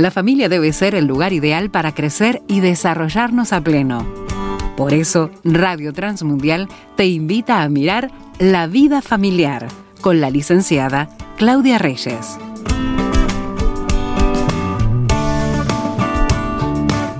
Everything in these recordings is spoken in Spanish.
La familia debe ser el lugar ideal para crecer y desarrollarnos a pleno. Por eso, Radio Transmundial te invita a mirar La vida familiar con la licenciada Claudia Reyes.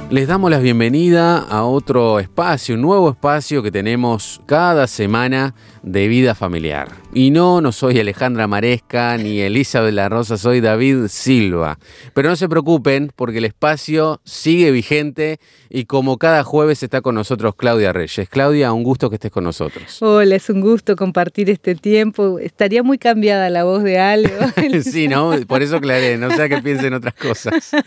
Les damos la bienvenida a otro espacio, un nuevo espacio que tenemos cada semana de vida familiar. Y no, no soy Alejandra Maresca ni Elisa de la Rosa, soy David Silva. Pero no se preocupen porque el espacio sigue vigente y como cada jueves está con nosotros Claudia Reyes. Claudia, un gusto que estés con nosotros. Hola, es un gusto compartir este tiempo. Estaría muy cambiada la voz de algo. sí, ¿no? Por eso aclaré, no sea que piensen otras cosas.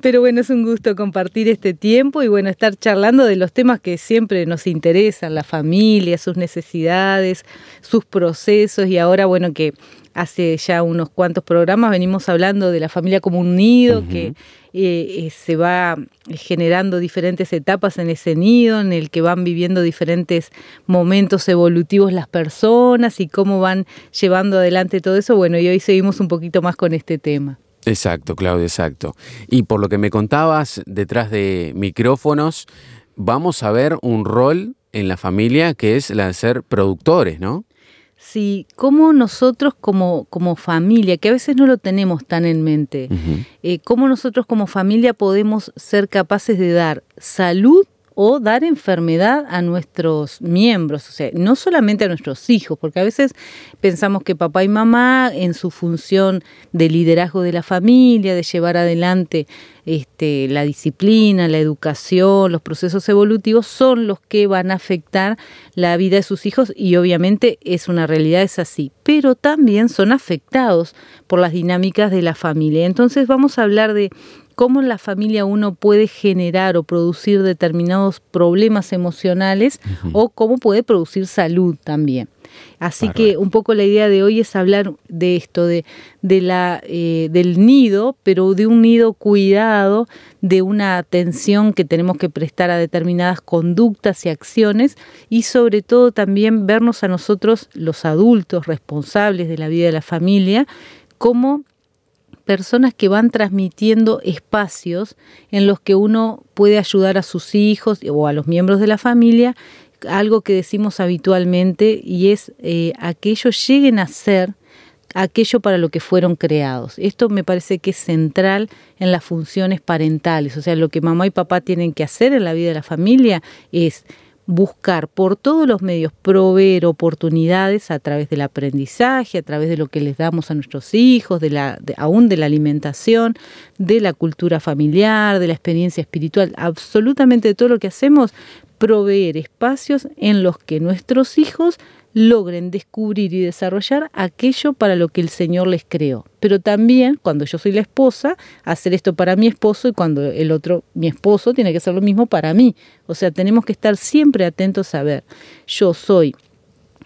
Pero bueno, es un gusto compartir este tiempo y bueno, estar charlando de los temas que siempre nos interesan, la familia, sus necesidades, sus procesos y ahora bueno que hace ya unos cuantos programas venimos hablando de la familia como un nido que eh, eh, se va generando diferentes etapas en ese nido, en el que van viviendo diferentes momentos evolutivos las personas y cómo van llevando adelante todo eso. Bueno, y hoy seguimos un poquito más con este tema. Exacto, Claudio, exacto. Y por lo que me contabas detrás de micrófonos, vamos a ver un rol en la familia que es la de ser productores, ¿no? Sí, como nosotros como, como familia, que a veces no lo tenemos tan en mente, eh, cómo nosotros como familia podemos ser capaces de dar salud o dar enfermedad a nuestros miembros, o sea, no solamente a nuestros hijos, porque a veces pensamos que papá y mamá en su función de liderazgo de la familia, de llevar adelante este, la disciplina, la educación, los procesos evolutivos, son los que van a afectar la vida de sus hijos y obviamente es una realidad, es así, pero también son afectados por las dinámicas de la familia. Entonces vamos a hablar de cómo en la familia uno puede generar o producir determinados problemas emocionales o cómo puede producir salud también. Así que un poco la idea de hoy es hablar de esto, de, de la, eh, del nido, pero de un nido cuidado, de una atención que tenemos que prestar a determinadas conductas y acciones y sobre todo también vernos a nosotros, los adultos responsables de la vida de la familia, como personas que van transmitiendo espacios en los que uno puede ayudar a sus hijos o a los miembros de la familia, algo que decimos habitualmente y es eh, a que ellos lleguen a ser aquello para lo que fueron creados. Esto me parece que es central en las funciones parentales, o sea, lo que mamá y papá tienen que hacer en la vida de la familia es buscar por todos los medios proveer oportunidades a través del aprendizaje, a través de lo que les damos a nuestros hijos, de la, aún de la alimentación, de la cultura familiar, de la experiencia espiritual, absolutamente de todo lo que hacemos, proveer espacios en los que nuestros hijos logren descubrir y desarrollar aquello para lo que el Señor les creó. Pero también, cuando yo soy la esposa, hacer esto para mi esposo y cuando el otro, mi esposo, tiene que hacer lo mismo para mí. O sea, tenemos que estar siempre atentos a ver, yo soy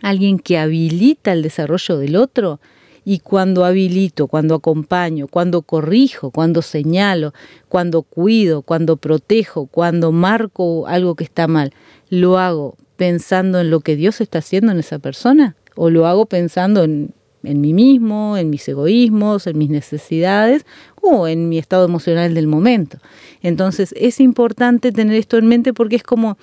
alguien que habilita el desarrollo del otro y cuando habilito, cuando acompaño, cuando corrijo, cuando señalo, cuando cuido, cuando protejo, cuando marco algo que está mal, lo hago pensando en lo que Dios está haciendo en esa persona? ¿O lo hago pensando en, mí mismo, en mis egoísmos, en mis necesidades o en mi estado emocional del momento? Entonces es importante tener esto en mente porque es como,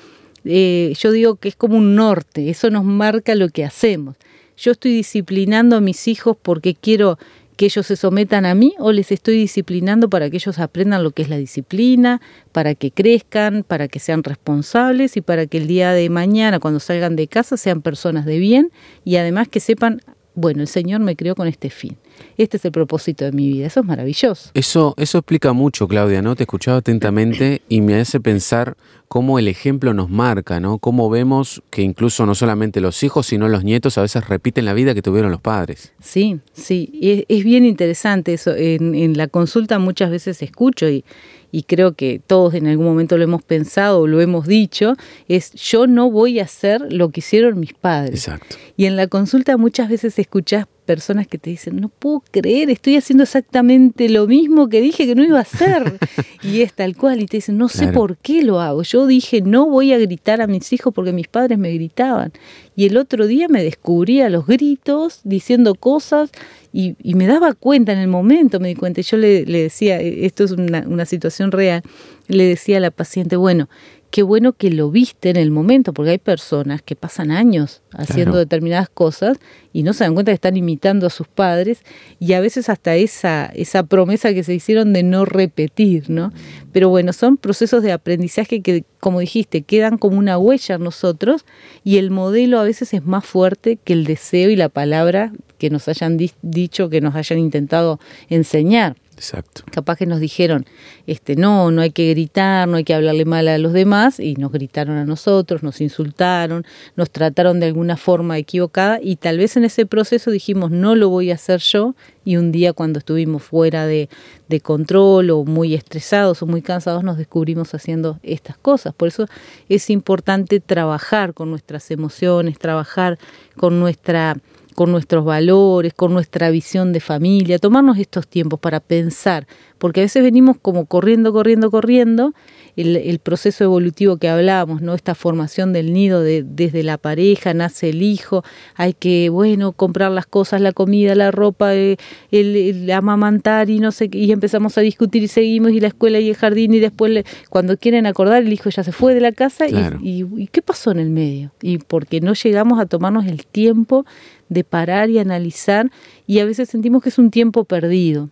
eh, yo digo que es como un norte, eso nos marca lo que hacemos. Yo estoy disciplinando a mis hijos porque quiero que ellos se sometan a mí o les estoy disciplinando para que ellos aprendan lo que es la disciplina, para que crezcan, para que sean responsables y para que el día de mañana cuando salgan de casa sean personas de bien y además que sepan, bueno, el Señor me creó con este fin este es el propósito de mi vida. Eso es maravilloso. Eso, eso explica mucho, Claudia, ¿no? Te escuchaba atentamente y me hace pensar cómo el ejemplo nos marca, ¿no? Cómo vemos que incluso no solamente los hijos, sino los nietos a veces repiten la vida que tuvieron los padres. Sí, sí, es, es bien interesante eso. En, en, la consulta muchas veces escucho y, y creo que todos en algún momento lo hemos pensado o lo hemos dicho, es yo no voy a hacer lo que hicieron mis padres. Exacto. Y en la consulta muchas veces escuchas personas que te dicen, no puedo creer, estoy haciendo exactamente lo mismo que dije que no iba a hacer. y es tal cual, y te dicen, no sé por qué lo hago. Yo dije, no voy a gritar a mis hijos porque mis padres me gritaban. Y el otro día me descubrí a los gritos, diciendo cosas, Y, me daba cuenta en el momento, me di cuenta, y yo le, decía, e, esto es una, una situación real, le decía a la paciente, bueno, qué bueno que lo viste en el momento, porque hay personas que pasan años haciendo determinadas cosas y no se dan cuenta que están imitando a sus padres y a veces hasta esa, esa promesa que se hicieron de no repetir, ¿no? Pero bueno, son procesos de aprendizaje que, como dijiste, quedan como una huella en nosotros y el modelo a veces es más fuerte que el deseo y la palabra que nos hayan dicho, que nos hayan intentado enseñar. Exacto. Capaz que nos dijeron, este, no, no hay que gritar, no hay que hablarle mal a los demás, y nos gritaron a nosotros, nos insultaron, nos trataron de alguna forma equivocada, y tal vez en ese proceso dijimos, no lo voy a hacer yo, y un día cuando estuvimos fuera de, de control o muy estresados o muy cansados, nos descubrimos haciendo estas cosas. Por eso es importante trabajar con nuestras emociones, trabajar con nuestra con nuestros valores, con nuestra visión de familia, tomarnos estos tiempos para pensar, porque a veces venimos como corriendo, corriendo, corriendo, el, proceso evolutivo que hablábamos, ¿no? Esta formación del nido de, desde la pareja, nace el hijo, hay que, bueno, comprar las cosas, la comida, la ropa, eh, el, amamantar y no sé y empezamos a discutir y seguimos, y la escuela y el jardín, y después cuando quieren acordar, el hijo ya se fue de la casa, y, y ¿qué pasó en el medio? Y porque no llegamos a tomarnos el tiempo de parar y analizar y a veces sentimos que es un tiempo perdido.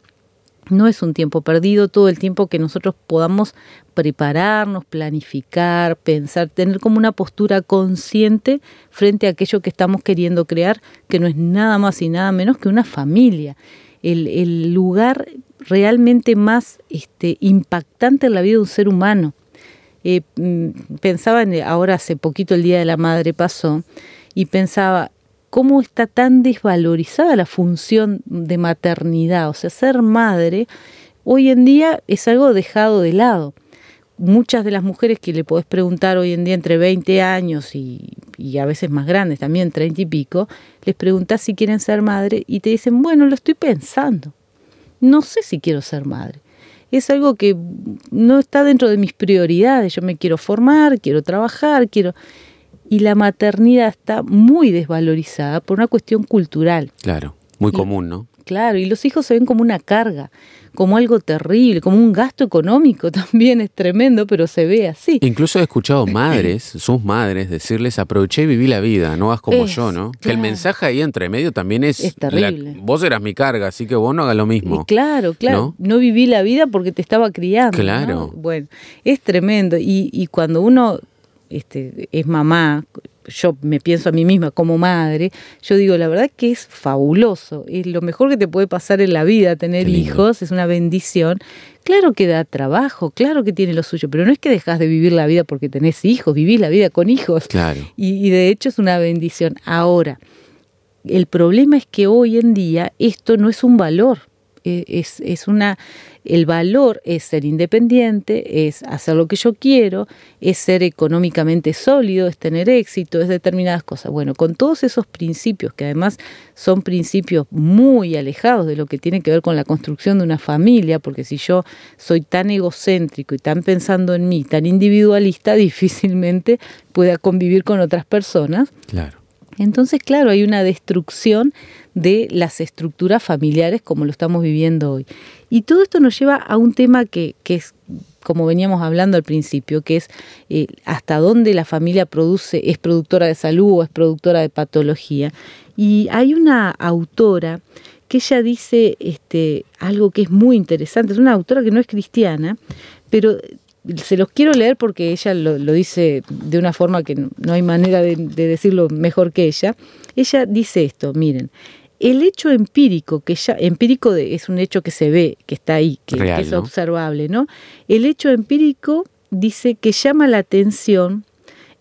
No es un tiempo perdido todo el tiempo que nosotros podamos prepararnos, planificar, pensar, tener como una postura consciente frente a aquello que estamos queriendo crear, que no es nada más y nada menos que una familia. El, lugar realmente más este, impactante en la vida de un ser humano. Eh, mm, pensaba en, ahora hace poquito el Día de la Madre pasó, y pensaba, cómo está tan desvalorizada la función de maternidad, o sea, ser madre hoy en día es algo dejado de lado. Muchas de las mujeres que le podés preguntar hoy en día entre 20 años y, a veces más grandes, también 30 y pico, les preguntás si quieren ser madre y te dicen, bueno, lo estoy pensando. No sé si quiero ser madre. Es algo que no está dentro de mis prioridades. Yo me quiero formar, quiero trabajar, quiero y la maternidad está muy desvalorizada por una cuestión cultural. Claro, muy común, ¿no? Claro, y los hijos se ven como una carga, como algo terrible, como un gasto económico también es tremendo, pero se ve así. Incluso he escuchado madres, sus madres, decirles aproveché y viví la vida, no vas como yo, ¿no? Que el mensaje ahí entre medio también es, es terrible. vos eras mi carga, así que vos no hagas lo mismo. claro, claro, ¿no? viví la vida porque te estaba criando. Claro. Bueno, es tremendo y, y cuando uno este, es mamá, yo me pienso a mí misma como madre, yo digo, la verdad que es fabuloso, es lo mejor que te puede pasar en la vida tener hijos, es una bendición. Claro que da trabajo, claro que tiene lo suyo, pero no es que dejas de vivir la vida porque tenés hijos, vivís la vida con hijos. Claro. Y, y de hecho es una bendición. Ahora, el problema es que hoy en día esto no es un valor, es, es una el valor es ser independiente, es hacer lo que yo quiero, es ser económicamente sólido, es tener éxito, es determinadas cosas. Bueno, con todos esos principios, que además son principios muy alejados de lo que tiene que ver con la construcción de una familia, porque si yo soy tan egocéntrico y tan pensando en mí, tan individualista, difícilmente pueda convivir con otras personas. Claro. Entonces, claro, hay una destrucción de las estructuras familiares como lo estamos viviendo hoy. Y todo esto nos lleva a un tema que, es, como veníamos hablando al principio, que es eh, hasta dónde la familia produce, es productora de salud o es productora de patología. Y hay una autora que ella dice este, algo que es muy interesante, es una autora que no es cristiana, pero se los quiero leer porque ella lo, dice de una forma que no, hay manera de, decirlo mejor que ella. Ella dice esto, miren, el hecho empírico, que ya, empírico es un hecho que se ve, que está ahí, que, es observable, ¿no? El hecho empírico dice que llama la atención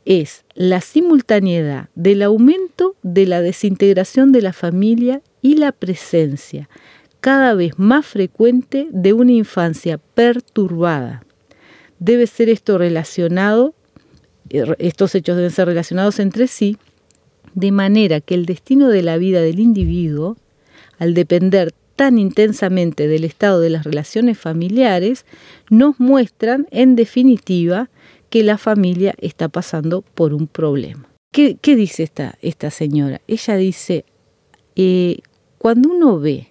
es la simultaneidad del aumento de la desintegración de la familia y la presencia cada vez más frecuente de una infancia perturbada debe ser esto relacionado, eh, estos hechos deben ser relacionados entre sí, de manera que el destino de la vida del individuo, al depender tan intensamente del estado de las relaciones familiares, nos muestran, en definitiva, que la familia está pasando por un problema. ¿Qué, dice esta, señora? Ella dice, eh, cuando uno ve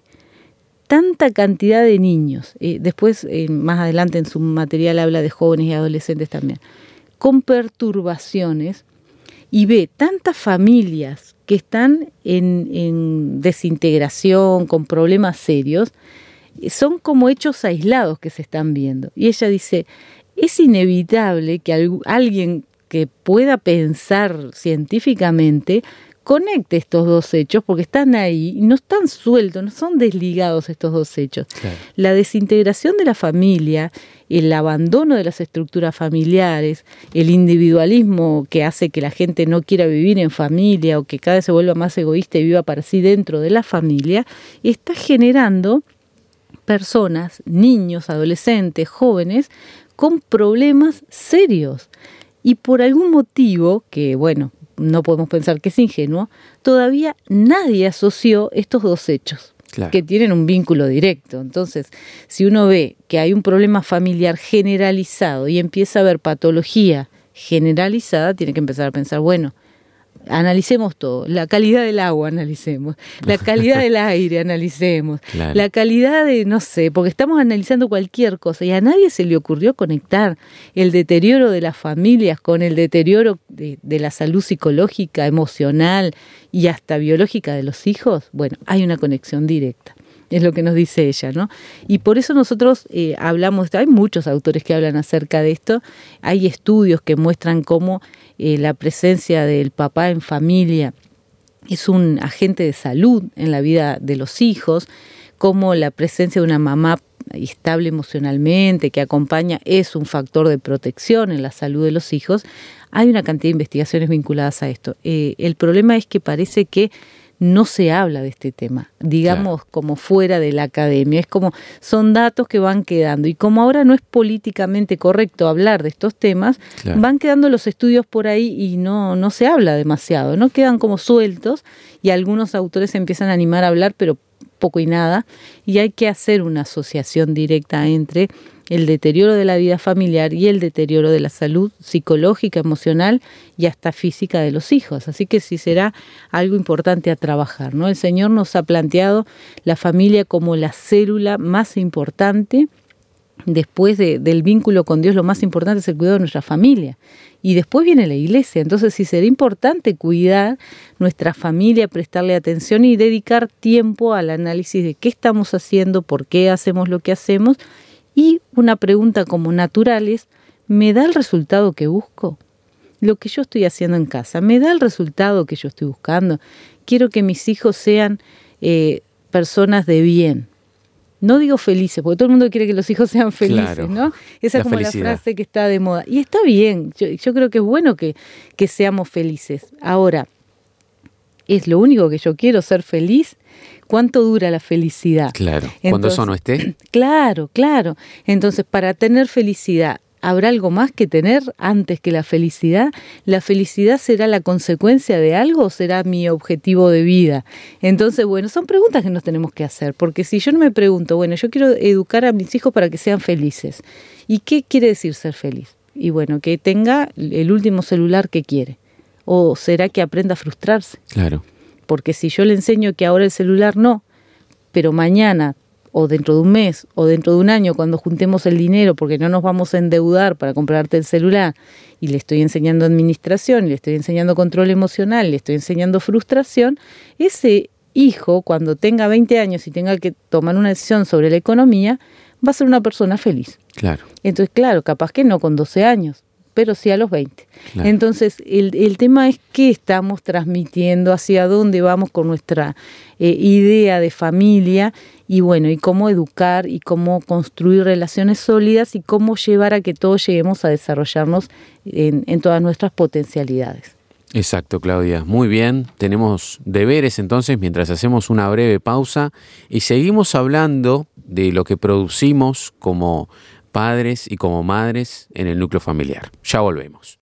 tanta cantidad de niños, eh, después más adelante en su material habla de jóvenes y adolescentes también, con perturbaciones y ve tantas familias que están en, desintegración, con problemas serios, son como hechos aislados que se están viendo. Y ella dice, es inevitable que alguien que pueda pensar científicamente conecte estos dos hechos porque están ahí no están sueltos, no son desligados estos dos hechos. La desintegración de la familia, el abandono de las estructuras familiares, el individualismo que hace que la gente no quiera vivir en familia o que cada vez se vuelva más egoísta y viva para sí dentro de la familia, está generando personas, niños, adolescentes, jóvenes, con problemas serios. Y por algún motivo, que bueno, no podemos pensar que es ingenuo, todavía nadie asoció estos dos hechos. que tienen un vínculo directo. Entonces, si uno ve que hay un problema familiar generalizado y empieza a ver patología generalizada, tiene que empezar a pensar, bueno, analicemos todo, la calidad del agua analicemos, la calidad del aire analicemos, la calidad de, no sé, porque estamos analizando cualquier cosa y a nadie se le ocurrió conectar el deterioro de las familias con el deterioro de, de la salud psicológica, emocional y hasta biológica de los hijos. Bueno, hay una conexión directa es lo que nos dice ella, ¿no? Y por eso nosotros eh, hablamos, hay muchos autores que hablan acerca de esto, hay estudios que muestran cómo eh, la presencia del papá en familia es un agente de salud en la vida de los hijos, cómo la presencia de una mamá estable emocionalmente, que acompaña, es un factor de protección en la salud de los hijos. Hay una cantidad de investigaciones vinculadas a esto. Eh, el problema es que parece que no se habla de este tema, digamos como fuera de la academia, es como son datos que van quedando. Y como ahora no es políticamente correcto hablar de estos temas, van quedando los estudios por ahí y no, no se habla demasiado, no quedan como sueltos y algunos autores se empiezan a animar a hablar, pero poco y nada, y hay que hacer una asociación directa entre el deterioro de la vida familiar y el deterioro de la salud psicológica, emocional y hasta física de los hijos. Así que sí será algo importante a trabajar. ¿no? El Señor nos ha planteado la familia como la célula más importante. Después del vínculo con Dios, lo más importante es el cuidado de nuestra familia. Y después viene la iglesia. Entonces sí será importante cuidar nuestra familia, prestarle atención y dedicar tiempo al análisis de qué estamos haciendo, por qué hacemos lo que hacemos y una pregunta como natural es, ¿me da el resultado que busco? Lo que yo estoy haciendo en casa, ¿me da el resultado que yo estoy buscando? Quiero que mis hijos sean eh, personas de bien. No digo felices, porque todo el mundo quiere que los hijos sean felices, ¿no? Esa es como la frase que está de moda. Y está bien, yo, creo que es bueno que, que seamos felices. Ahora, ¿es lo único que yo quiero, ser feliz? ¿Cuánto dura la felicidad? Claro, cuando eso no esté. Claro, claro. Entonces, para tener felicidad, ¿habrá algo más que tener antes que la felicidad? ¿La felicidad será la consecuencia de algo o será mi objetivo de vida? Entonces, bueno, son preguntas que nos tenemos que hacer, porque si yo no me pregunto, bueno, yo quiero educar a mis hijos para que sean felices, ¿y qué quiere decir ser feliz? Y bueno, que tenga el último celular que quiere. ¿O será que aprenda a frustrarse? Claro porque si yo le enseño que ahora el celular no, pero mañana o dentro de un mes o dentro de un año cuando juntemos el dinero porque no nos vamos a endeudar para comprarte el celular y le estoy enseñando administración, le estoy enseñando control emocional, le estoy enseñando frustración, ese hijo cuando tenga 20 años y tenga que tomar una decisión sobre la economía, va a ser una persona feliz. Claro. Entonces, claro, capaz que no con 12 años, pero sí a los 20. Entonces, el, tema es qué estamos transmitiendo, hacia dónde vamos con nuestra eh, idea de familia y bueno, y cómo educar y cómo construir relaciones sólidas y cómo llevar a que todos lleguemos a desarrollarnos en, en todas nuestras potencialidades. Exacto, Claudia. Muy bien. Tenemos deberes entonces mientras hacemos una breve pausa y seguimos hablando de lo que producimos como padres y como madres en el núcleo familiar. Ya volvemos.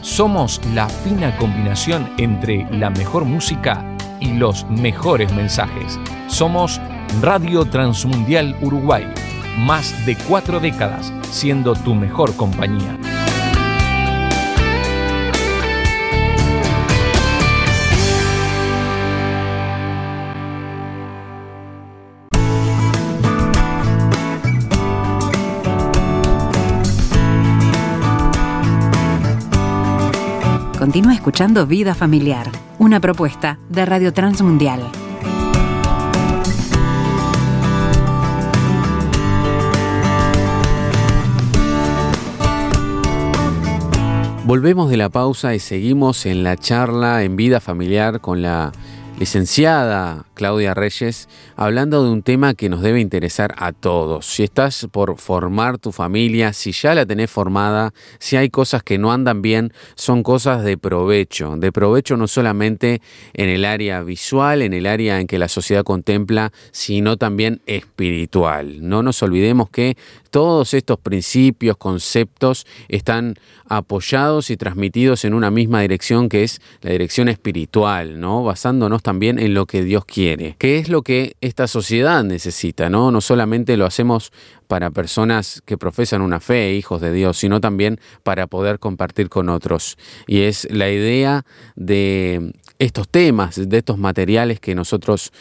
Somos la fina combinación entre la mejor música y los mejores mensajes. Somos Radio Transmundial Uruguay, más de cuatro décadas siendo tu mejor compañía. Continúa escuchando Vida Familiar, una propuesta de Radio Transmundial. Volvemos de la pausa y seguimos en la charla en vida familiar con la licenciada Claudia Reyes, hablando de un tema que nos debe interesar a todos. Si estás por formar tu familia, si ya la tenés formada, si hay cosas que no andan bien, son cosas de provecho. De provecho no solamente en el área visual, en el área en que la sociedad contempla, sino también espiritual. No nos olvidemos que todos estos principios, conceptos están apoyados y transmitidos en una misma dirección que es la dirección espiritual, ¿no? Basándonos también en lo que Dios quiere, que es lo que esta sociedad necesita, ¿no? No solamente lo hacemos para personas que profesan una fe, hijos de Dios, sino también para poder compartir con otros. Y es la idea de estos temas, de estos materiales que nosotros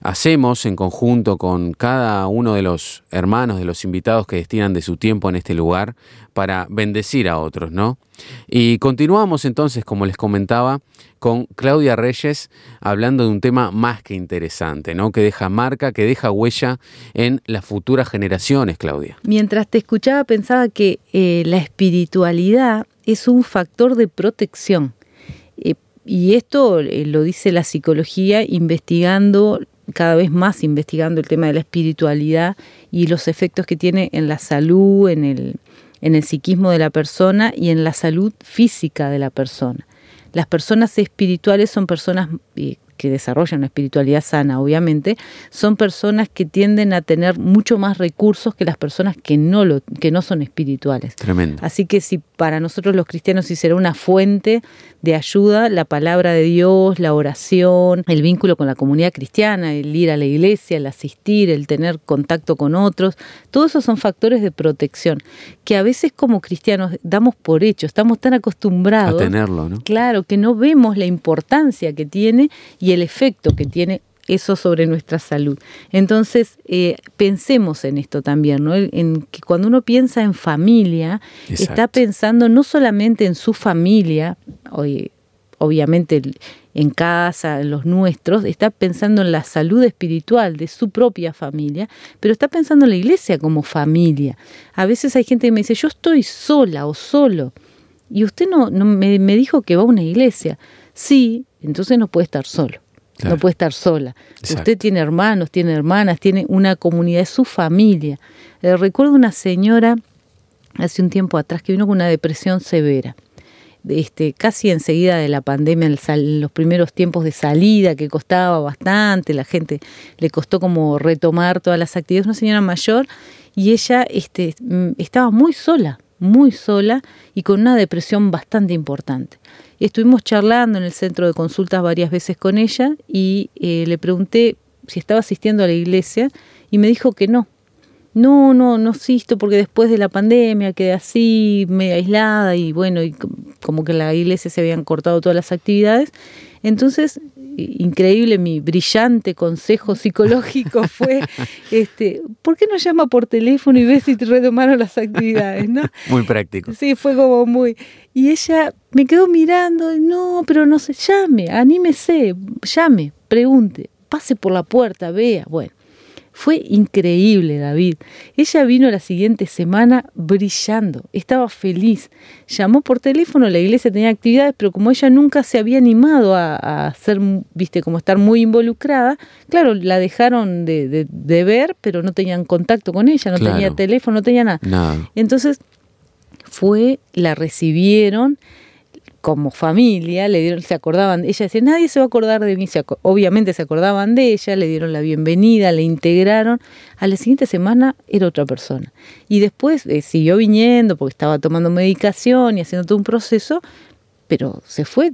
hacemos en conjunto con cada uno de los hermanos, de los invitados que destinan de su tiempo en este lugar para bendecir a otros, ¿no? Y continuamos entonces, como les comentaba, con Claudia Reyes hablando de un tema más que interesante, ¿no? Que deja marca, que deja huella en las futuras generaciones, Claudia. Mientras te escuchaba pensaba que eh, la espiritualidad es un factor de protección. Y esto eh, lo dice la psicología investigando cada vez más investigando el tema de la espiritualidad y los efectos que tiene en la salud, en el, en el psiquismo de la persona y en la salud física de la persona. Las personas espirituales son personas eh, que desarrollan una espiritualidad sana, obviamente, son personas que tienden a tener mucho más recursos que las personas que no, lo, que no son espirituales. Tremendo. Así que si para nosotros los cristianos sí será una fuente de ayuda, la palabra de Dios, la oración, el vínculo con la comunidad cristiana, el ir a la iglesia, el asistir, el tener contacto con otros, todos esos son factores de protección que a veces como cristianos damos por hecho, estamos tan acostumbrados a tenerlo, ¿no? Claro, que no vemos la importancia que tiene y el efecto que tiene eso sobre nuestra salud. Entonces, eh, pensemos en esto también, ¿no? En que cuando uno piensa en familia, está pensando no solamente en su familia, obviamente en casa, en los nuestros, está pensando en la salud espiritual de su propia familia, pero está pensando en la iglesia como familia. A veces hay gente que me dice, yo estoy sola o solo, y usted no, no me, me dijo que va a una iglesia. Sí, entonces no puede estar solo. No puede estar sola. Usted tiene hermanos, tiene hermanas, tiene una comunidad, es su familia. Eh, recuerdo una señora hace un tiempo atrás que vino con una depresión severa. Este, casi enseguida de la pandemia, en los primeros tiempos de salida, que costaba bastante, la gente le costó como retomar todas las actividades, una señora mayor, y ella este, mm, estaba muy sola, muy sola y con una depresión bastante importante. Estuvimos charlando en el centro de consultas varias veces con ella y eh, le pregunté si estaba asistiendo a la iglesia y me dijo que no. No, no, no asisto porque después de la pandemia quedé así, medio aislada y bueno, y como que la iglesia se habían cortado todas las actividades. Entonces increíble, mi brillante consejo psicológico fue, este, ¿por qué no llama por teléfono y ve si te retomaron las actividades? ¿no? Muy práctico. Sí, fue como muy... Y ella me quedó mirando, no, pero no sé, llame, anímese, llame, pregunte, pase por la puerta, vea, bueno. Fue increíble, David. Ella vino la siguiente semana brillando, estaba feliz. Llamó por teléfono, la iglesia tenía actividades, pero como ella nunca se había animado a, hacer, viste, como estar muy involucrada, claro, la dejaron de, ver, pero no tenían contacto con ella, no tenía teléfono, no tenía nada. nada. Entonces fue, la recibieron como familia, le dieron, se acordaban, ella decía, nadie se va a acordar de mí, obviamente se acordaban de ella, le dieron la bienvenida, le integraron, a la siguiente semana era otra persona. Y después eh, siguió viniendo porque estaba tomando medicación y haciendo todo un proceso, pero se fue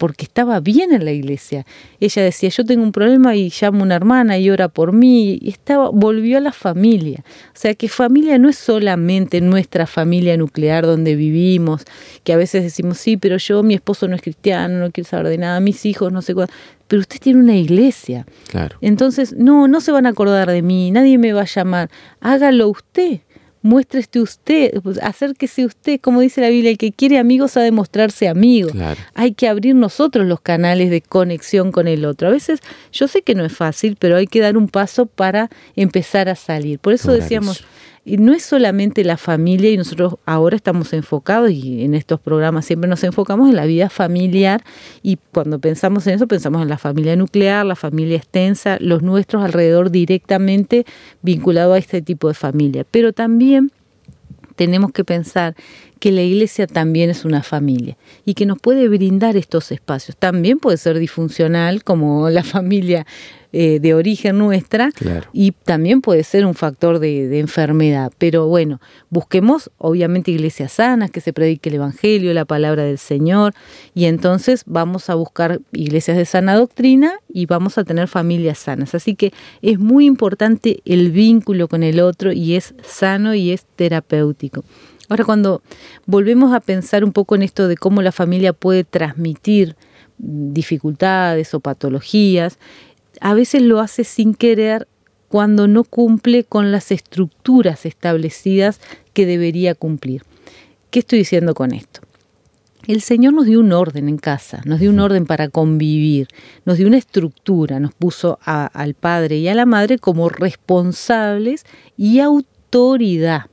porque estaba bien en la iglesia. Ella decía, yo tengo un problema y llamo a una hermana y ora por mí, y estaba, volvió a la familia. O sea que familia no es solamente nuestra familia nuclear donde vivimos, que a veces decimos, sí, pero yo, mi esposo no es cristiano, no quiero saber de nada, mis hijos, no sé cuál. Pero usted tiene una iglesia. Claro. Entonces, no, no se van a acordar de mí, nadie me va a llamar. Hágalo usted muéstrese usted, pues, acérquese usted, como dice la Biblia, el que quiere amigos ha de mostrarse amigo. Hay que abrir nosotros los canales de conexión con el otro. A veces yo sé que no es fácil, pero hay que dar un paso para empezar a salir. Por eso decíamos, y no es solamente la familia y nosotros ahora estamos enfocados y en estos programas siempre nos enfocamos en la vida familiar y cuando pensamos en eso pensamos en la familia nuclear, la familia extensa, los nuestros alrededor directamente vinculados a este tipo de familia. Pero también tenemos que pensar que la iglesia también es una familia y que nos puede brindar estos espacios. También puede ser disfuncional como la familia eh, de origen nuestra y también puede ser un factor de, enfermedad. Pero bueno, busquemos obviamente iglesias sanas, que se predique el Evangelio, la palabra del Señor y entonces vamos a buscar iglesias de sana doctrina y vamos a tener familias sanas. Así que es muy importante el vínculo con el otro y es sano y es terapéutico. Ahora cuando volvemos a pensar un poco en esto de cómo la familia puede transmitir dificultades o patologías, a veces lo hace sin querer cuando no cumple con las estructuras establecidas que debería cumplir. ¿Qué estoy diciendo con esto? El Señor nos dio un orden en casa, nos dio un orden para convivir, nos dio una estructura, nos puso al padre y a la madre como responsables y autoridad.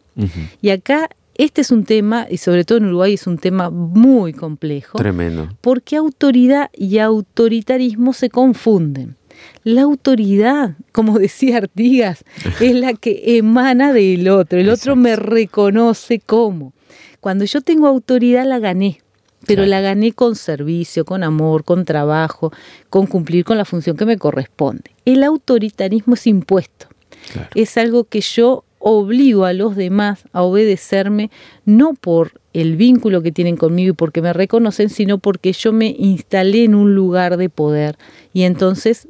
Y acá este es un tema, y sobre todo en Uruguay es un tema muy complejo. Tremendo. Porque autoridad y autoritarismo se confunden. La autoridad, como decía Artigas, es la que emana del otro. El otro me reconoce como. Cuando yo tengo autoridad la gané, pero la gané con servicio, con amor, con trabajo, con cumplir con la función que me corresponde. El autoritarismo es impuesto. Es algo que yo obligo a los demás a obedecerme no por el vínculo que tienen conmigo y porque me reconocen, sino porque yo me instalé en un lugar de poder y entonces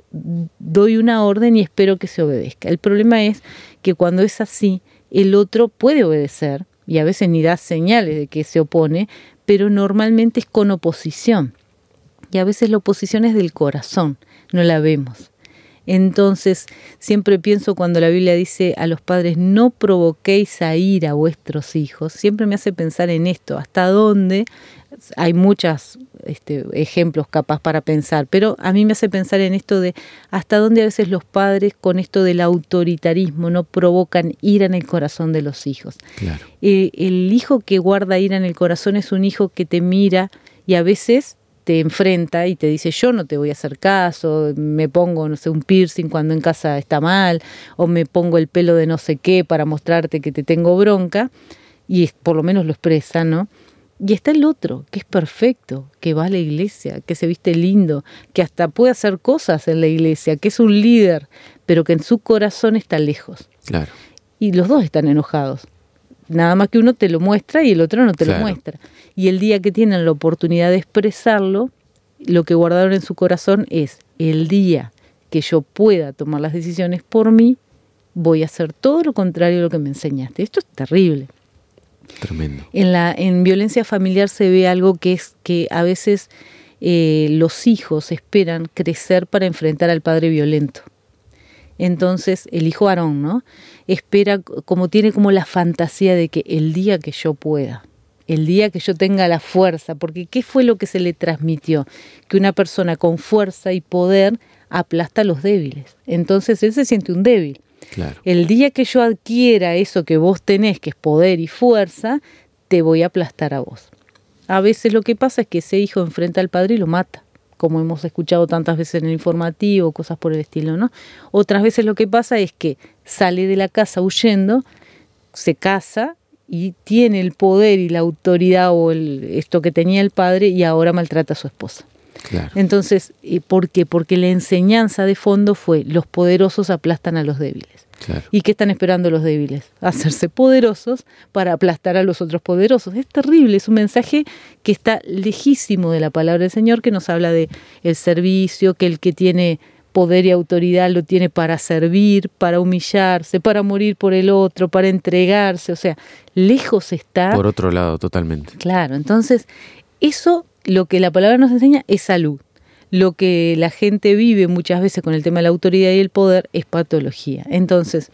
doy una orden y espero que se obedezca. El problema es que cuando es así, el otro puede obedecer y a veces ni da señales de que se opone, pero normalmente es con oposición. Y a veces la oposición es del corazón, no la vemos. Entonces, siempre pienso cuando la Biblia dice a los padres, no provoquéis a ir a vuestros hijos, siempre me hace pensar en esto, hasta dónde, hay muchos este, ejemplos capaz para pensar, pero a mí me hace pensar en esto de hasta dónde a veces los padres con esto del autoritarismo no provocan ira en el corazón de los hijos. Eh, el hijo que guarda ira en el corazón es un hijo que te mira y a veces te enfrenta y te dice yo no te voy a hacer caso, me pongo, no sé, un piercing cuando en casa está mal, o me pongo el pelo de no sé qué para mostrarte que te tengo bronca, y por lo menos lo expresa, ¿no? Y está el otro, que es perfecto, que va a la iglesia, que se viste lindo, que hasta puede hacer cosas en la iglesia, que es un líder, pero que en su corazón está lejos. Claro. Y los dos están enojados. Nada más que uno te lo muestra y el otro no te lo muestra. Y el día que tienen la oportunidad de expresarlo, lo que guardaron en su corazón es el día que yo pueda tomar las decisiones por mí, voy a hacer todo lo contrario a lo que me enseñaste. Esto es terrible. Tremendo. En, la, en violencia familiar se ve algo que es que a veces eh, los hijos esperan crecer para enfrentar al padre violento. Entonces, el hijo Aarón, ¿no? Espera, como tiene como la fantasía de que el día que yo pueda, el día que yo tenga la fuerza, porque ¿qué fue lo que se le transmitió? Que una persona con fuerza y poder aplasta a los débiles. Entonces él se siente un débil. El día que yo adquiera eso que vos tenés, que es poder y fuerza, te voy a aplastar a vos. A veces lo que pasa es que ese hijo enfrenta al padre y lo mata como hemos escuchado tantas veces en el informativo, cosas por el estilo, ¿no? Otras veces lo que pasa es que sale de la casa huyendo, se casa y tiene el poder y la autoridad o el, esto que tenía el padre y ahora maltrata a su esposa. Entonces, ¿por qué? Porque la enseñanza de fondo fue los poderosos aplastan a los débiles. ¿Y qué están esperando los débiles? Hacerse poderosos para aplastar a los otros poderosos. Es terrible, es un mensaje que está lejísimo de la palabra del Señor que nos habla de el servicio, que el que tiene poder y autoridad lo tiene para servir, para humillarse, para morir por el otro, para entregarse, o sea, lejos está. Por otro lado, totalmente. Claro, entonces, eso lo que la palabra nos enseña es salud lo que la gente vive muchas veces con el tema de la autoridad y el poder es patología. Entonces,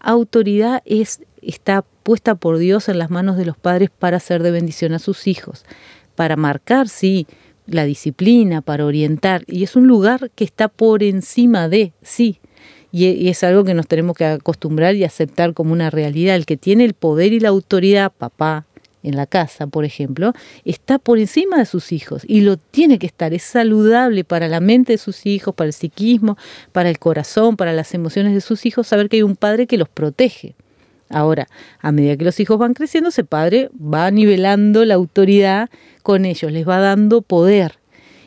autoridad es, está puesta por Dios en las manos de los padres para ser de bendición a sus hijos, para marcar, sí, la disciplina, para orientar, y es un lugar que está por encima de, sí, y, es algo que nos tenemos que acostumbrar y aceptar como una realidad. El que tiene el poder y la autoridad, papá, en la casa, por ejemplo, está por encima de sus hijos y lo tiene que estar. Es saludable para la mente de sus hijos, para el psiquismo, para el corazón, para las emociones de sus hijos, saber que hay un padre que los protege. Ahora, a medida que los hijos van creciendo, ese padre va nivelando la autoridad con ellos, les va dando poder.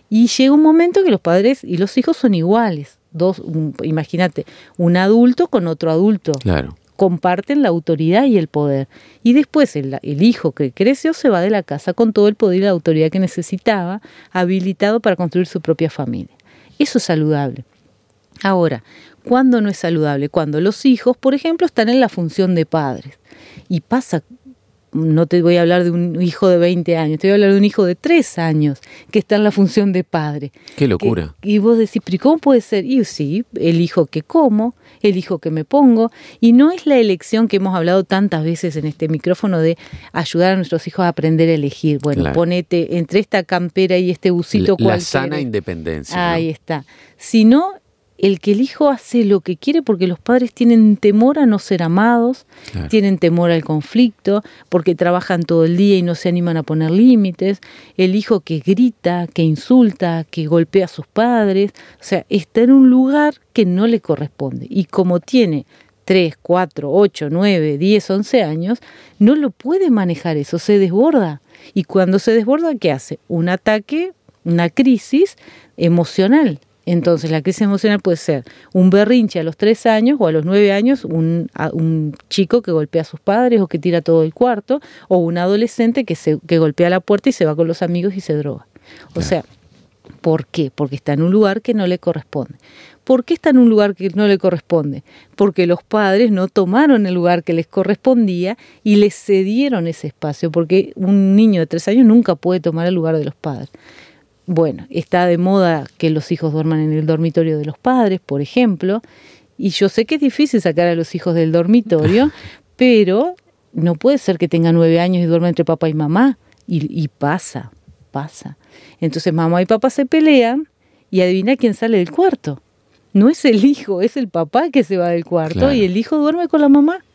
Y llega un momento que los padres y los hijos son iguales. Dos, imagínate, un adulto con otro adulto. Claro comparten la autoridad y el poder. Y después el, hijo que creció se va de la casa con todo el poder y la autoridad que necesitaba, habilitado para construir su propia familia. Eso es saludable. Ahora, ¿cuándo no es saludable? Cuando los hijos, por ejemplo, están en la función de padres. Y pasa no te voy a hablar de un hijo de 20 años, te voy a hablar de un hijo de 3 años que está en la función de padre. Qué locura. y vos decís, pero ¿cómo puede ser? Y sí, el hijo que como, el hijo que me pongo, y no es la elección que hemos hablado tantas veces en este micrófono de ayudar a nuestros hijos a aprender a elegir. Bueno, ponete entre esta campera y este busito. La, la sana independencia. Ahí está. Si no, el que el hijo hace lo que quiere porque los padres tienen temor a no ser amados, tienen temor al conflicto, porque trabajan todo el día y no se animan a poner límites, el hijo que grita, que insulta, que golpea a sus padres, o sea, está en un lugar que no le corresponde. Y como tiene 3, 4, 8, 9, 10, 11 años, no lo puede manejar eso, se desborda. Y cuando se desborda, ¿qué hace? Un ataque, una crisis emocional entonces, la crisis emocional puede ser un berrinche a los tres años o a los nueve años, un, un chico que golpea a sus padres o que tira todo el cuarto, o un adolescente que, se, que golpea la puerta y se va con los amigos y se droga. O sea, ¿por qué? Porque está en un lugar que no le corresponde. ¿Por qué está en un lugar que no le corresponde? Porque los padres no tomaron el lugar que les correspondía y les cedieron ese espacio, porque un niño de tres años nunca puede tomar el lugar de los padres. Bueno, está de moda que los hijos duerman en el dormitorio de los padres, por ejemplo, y yo sé que es difícil sacar a los hijos del dormitorio, pero no puede ser que tenga nueve años y duerma entre papá y mamá. Y, pasa, pasa. Entonces mamá y papá se pelean y adivina quién sale del cuarto. No es el hijo, es el papá que se va del cuarto y el hijo duerme con la mamá.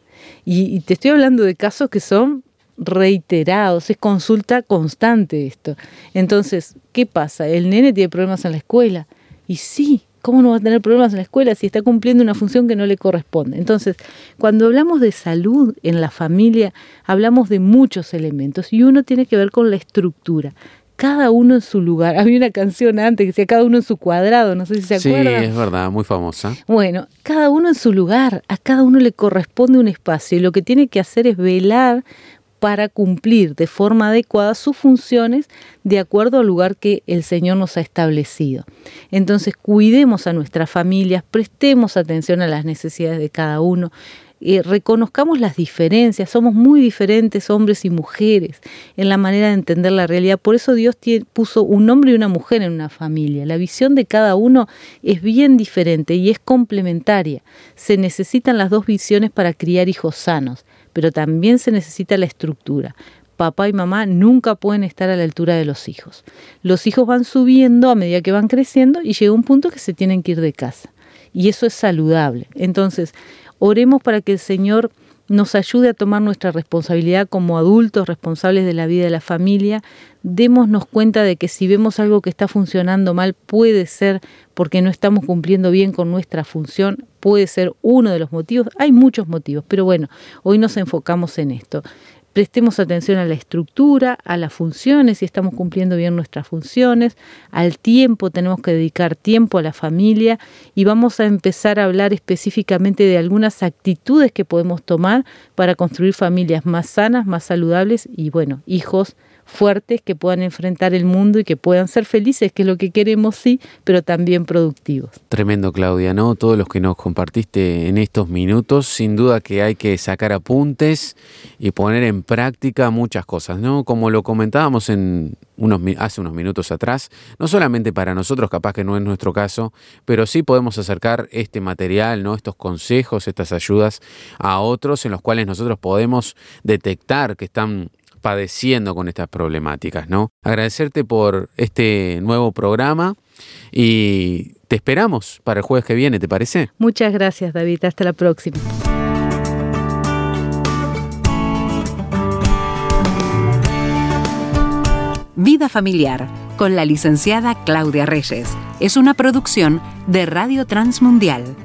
y, te estoy hablando de casos que son reiterados, es consulta constante esto. Entonces, ¿qué pasa? El nene tiene problemas en la escuela. Y sí, ¿cómo no va a tener problemas en la escuela si está cumpliendo una función que no le corresponde? Entonces, cuando hablamos de salud en la familia, hablamos de muchos elementos y uno tiene que ver con la estructura cada uno en su lugar. Había una canción antes que decía cada uno en su cuadrado, no sé si se acuerdan. Sí, es verdad, muy famosa. Bueno, cada uno en su lugar, a cada uno le corresponde un espacio y lo que tiene que hacer es velar para cumplir de forma adecuada sus funciones de acuerdo al lugar que el Señor nos ha establecido. Entonces, cuidemos a nuestras familias, prestemos atención a las necesidades de cada uno. Eh, reconozcamos las diferencias, somos muy diferentes hombres y mujeres en la manera de entender la realidad. Por eso Dios puso un hombre y una mujer en una familia. La visión de cada uno es bien diferente y es complementaria. Se necesitan las dos visiones para criar hijos sanos pero también se necesita la estructura. Papá y mamá nunca pueden estar a la altura de los hijos. Los hijos van subiendo a medida que van creciendo y llega un punto que se tienen que ir de casa. Y eso es saludable. Entonces, oremos para que el Señor nos ayude a tomar nuestra responsabilidad como adultos responsables de la vida de la familia, démonos cuenta de que si vemos algo que está funcionando mal, puede ser porque no estamos cumpliendo bien con nuestra función, puede ser uno de los motivos, hay muchos motivos, pero bueno, hoy nos enfocamos en esto prestemos atención a la estructura, a las funciones, si estamos cumpliendo bien nuestras funciones, al tiempo, tenemos que dedicar tiempo a la familia y vamos a empezar a hablar específicamente de algunas actitudes que podemos tomar para construir familias más sanas, más saludables y bueno, hijos fuertes que puedan enfrentar el mundo y que puedan ser felices, que es lo que queremos, sí, pero también productivos. Tremendo, Claudia, ¿no? Todos los que nos compartiste en estos minutos, sin duda que hay que sacar apuntes y poner en práctica muchas cosas, ¿no? Como lo comentábamos en unos, hace unos minutos atrás, no solamente para nosotros, capaz que no es nuestro caso, pero sí podemos acercar este material, ¿no? estos consejos, estas ayudas a otros en los cuales nosotros podemos detectar que están padeciendo con estas problemáticas, ¿no? Agradecerte por este nuevo programa y te esperamos para el jueves que viene, ¿te parece? Muchas gracias, David. Hasta la próxima. Vida Familiar con la licenciada Claudia Reyes es una producción de Radio Transmundial